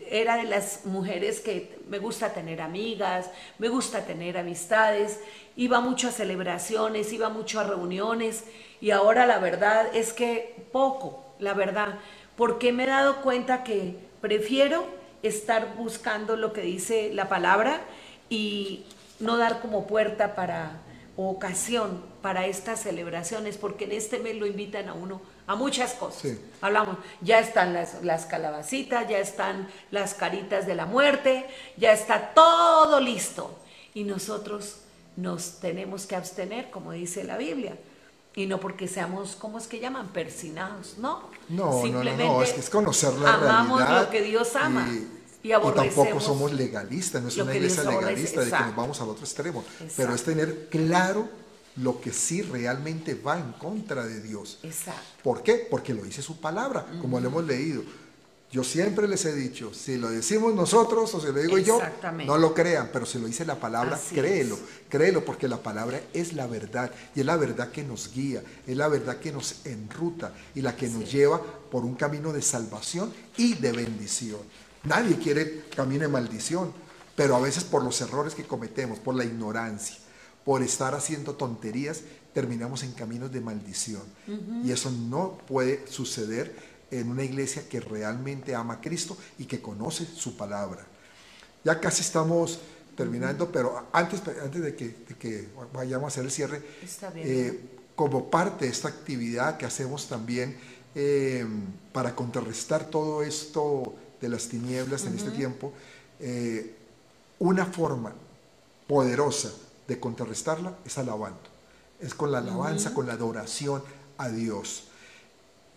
era de las mujeres que me gusta tener amigas, me gusta tener amistades, iba mucho a celebraciones, iba mucho a reuniones y ahora la verdad es que poco, la verdad, porque me he dado cuenta que prefiero estar buscando lo que dice la palabra y no dar como puerta para ocasión para estas celebraciones, porque en este mes lo invitan a uno a muchas cosas. Hablamos, ya están las, las calabacitas, ya están las caritas de la muerte, ya está todo listo. Y nosotros nos tenemos que abstener, como dice la Biblia. Y no porque seamos, ¿cómo es que llaman? Persinados, ¿no? No, Simplemente no, no, es, conocer la amamos lo que Dios ama. Y, tampoco somos legalistas, no es una iglesia legalista de que nos vamos al otro extremo, pero es tener claro lo que sí realmente va en contra de Dios. Exacto. ¿Por qué? Porque lo dice su palabra, como lo hemos leído. Yo siempre les he dicho, si lo decimos nosotros o si lo digo yo, no lo crean, pero si lo dice la palabra, créelo, créelo, porque la palabra es la verdad y es la verdad que nos guía, es la verdad que nos enruta y la que nos lleva por un camino de salvación y de bendición. Nadie quiere camino de maldición, pero a veces por los errores que cometemos, por la ignorancia, por estar haciendo tonterías, terminamos en caminos de maldición. Y eso no puede suceder en una iglesia que realmente ama a Cristo y que conoce su palabra. Ya casi estamos terminando, pero antes, antes de, que, vayamos a hacer el cierre, eh, como parte de esta actividad que hacemos también eh, para contrarrestar todo esto de las tinieblas en este tiempo, eh, una forma poderosa de contrarrestarla es alabando. Es con la alabanza, con la adoración a Dios.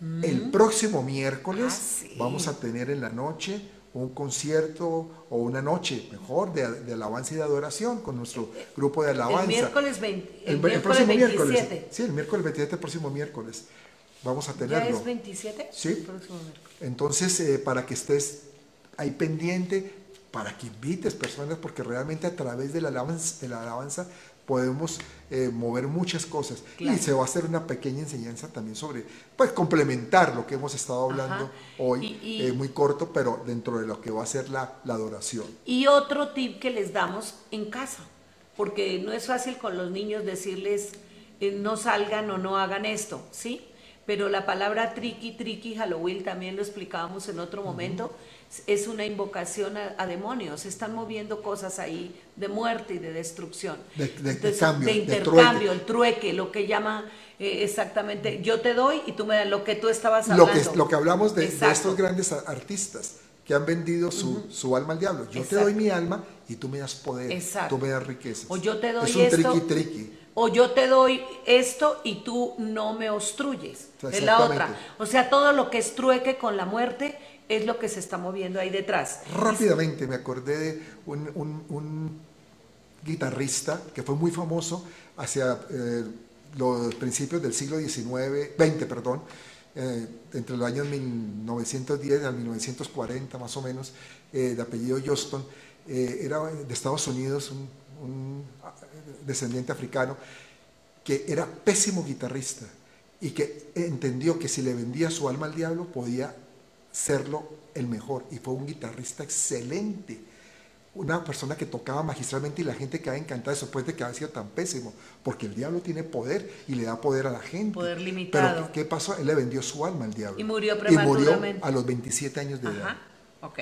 El próximo miércoles ah, vamos a tener en la noche un concierto o una noche mejor de, alabanza y de adoración con nuestro grupo de alabanza. El miércoles, 20, el, próximo 27. Miércoles, sí, el miércoles 27, el próximo miércoles. Vamos a tenerlo. ¿Ya es 27? Sí. Entonces, eh, para que estés ahí pendiente, para que invites personas, porque realmente a través de la alabanza, de la alabanza podemos eh, mover muchas cosas. Y se va a hacer una pequeña enseñanza también sobre, pues complementar lo que hemos estado hablando hoy, eh, muy corto, pero dentro de lo que va a ser la, la, adoración. Y otro tip que les damos en casa, porque no es fácil con los niños decirles eh, no salgan o no hagan esto, ¿sí? Pero la palabra tricky, tricky, Halloween también lo explicábamos en otro momento es una invocación a, demonios, se están moviendo cosas ahí de muerte y de destrucción. De, cambio, de intercambio, el trueque, lo que llama eh, exactamente, yo te doy y tú me das lo que tú estabas hablando. Lo que, lo que hablamos de, estos grandes artistas que han vendido su, alma al diablo. Yo te doy mi alma y tú me das poder, tú me das riquezas. O yo te doy es un esto, triqui, O yo te doy esto y tú no me obstruyes. Es la otra. O sea, todo lo que es trueque con la muerte es lo que se está moviendo ahí detrás. Rápidamente me acordé de un, guitarrista que fue muy famoso hacia eh, los principios del siglo XIX, 20, perdón, eh, entre los años 1910 y 1940 más o menos, eh, de apellido Johnston, era de Estados Unidos, un descendiente africano, que era pésimo guitarrista y que entendió que si le vendía su alma al diablo podía serlo el mejor. Y fue un guitarrista excelente. Una persona que tocaba magistralmente y la gente quedaba encantada después de que había sido tan pésimo. Porque el diablo tiene poder y le da poder a la gente. Poder limitado. Pero ¿qué pasó? Él le vendió su alma al diablo. Y murió prematuramente. Y murió a los 27 años de edad. Ok.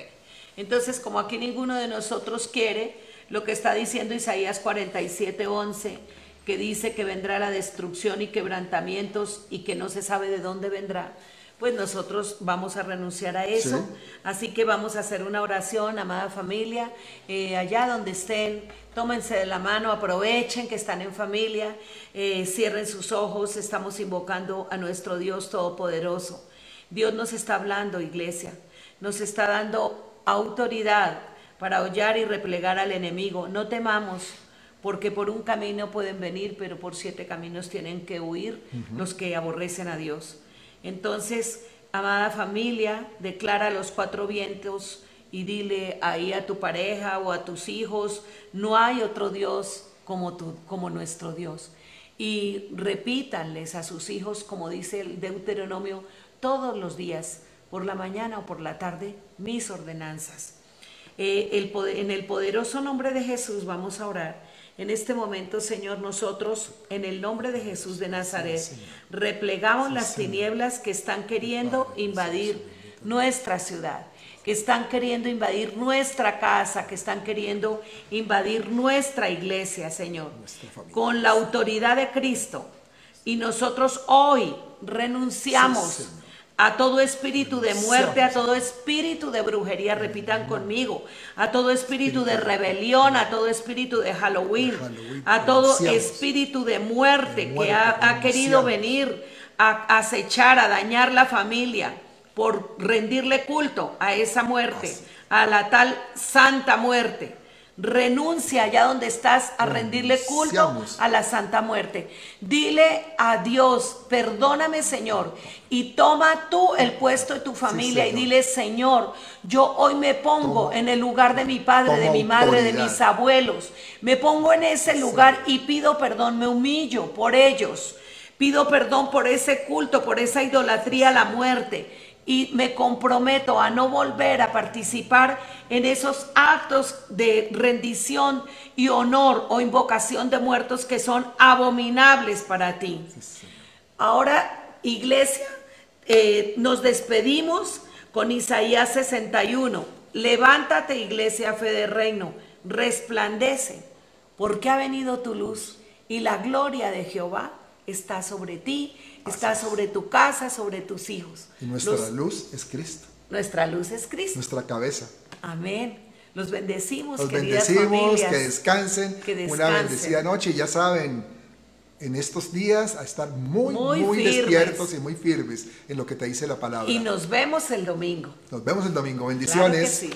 Entonces, como aquí ninguno de nosotros quiere, lo que está diciendo Isaías 47, 11, que dice que vendrá la destrucción y quebrantamientos y que no se sabe de dónde vendrá, pues nosotros vamos a renunciar a eso. Sí. Así que vamos a hacer una oración, amada familia, eh, allá donde estén, tómense de la mano, aprovechen que están en familia, eh, cierren sus ojos, estamos invocando a nuestro Dios Todopoderoso. Dios nos está hablando, iglesia, nos está dando autoridad para hollar y replegar al enemigo. No temamos, porque por un camino pueden venir, pero por siete caminos tienen que huir los que aborrecen a Dios. Entonces, amada familia, declara los cuatro vientos y dile ahí a tu pareja o a tus hijos, no hay otro Dios como, tu, como nuestro Dios. Y repítanles a sus hijos, como dice el Deuteronomio, todos los días, por la mañana o por la tarde, mis ordenanzas. Eh, en el poderoso nombre de Jesús vamos a orar. En este momento, Señor, nosotros, en el nombre de Jesús de Nazaret, replegamos las tinieblas que están queriendo invadir nuestra ciudad, que están queriendo invadir nuestra casa, que están queriendo invadir nuestra iglesia, Señor, Nuestra con la autoridad de Cristo. Y nosotros hoy renunciamos. A todo espíritu de muerte, a todo espíritu de brujería, repitan conmigo, a todo espíritu de rebelión, a todo espíritu de Halloween, a todo espíritu de muerte que ha, ha querido venir a acechar, a dañar la familia por rendirle culto a esa muerte, a la tal santa muerte. Renuncia allá donde estás a rendirle culto a la Santa Muerte. Dile a Dios, perdóname Señor, y toma tú el puesto de tu familia y dile, Señor, yo hoy me pongo en el lugar de mi padre, de mi madre, de mis abuelos. Me pongo en ese lugar y pido perdón, me humillo por ellos. Pido perdón por ese culto, por esa idolatría a la muerte. Y me comprometo a no volver a participar en esos actos de rendición y honor o invocación de muertos que son abominables para ti. Ahora, iglesia, eh, nos despedimos con Isaías 61. Levántate, iglesia, fe de reino, resplandece, porque ha venido tu luz y la gloria de Jehová está sobre ti, está sobre tu casa, sobre tus hijos. Y nuestra Los- luz es Cristo, nuestra luz es Cristo. nuestra cabeza. Amén. Los bendecimos, Los queridas bendecimos, familias. que descansen, Que una descansen. bendecida noche y ya saben, en estos días a estar muy, Muy despiertos y muy firmes en lo que te dice la palabra. Y nos vemos el domingo. Nos vemos el domingo. Claro que Bendiciones. sí.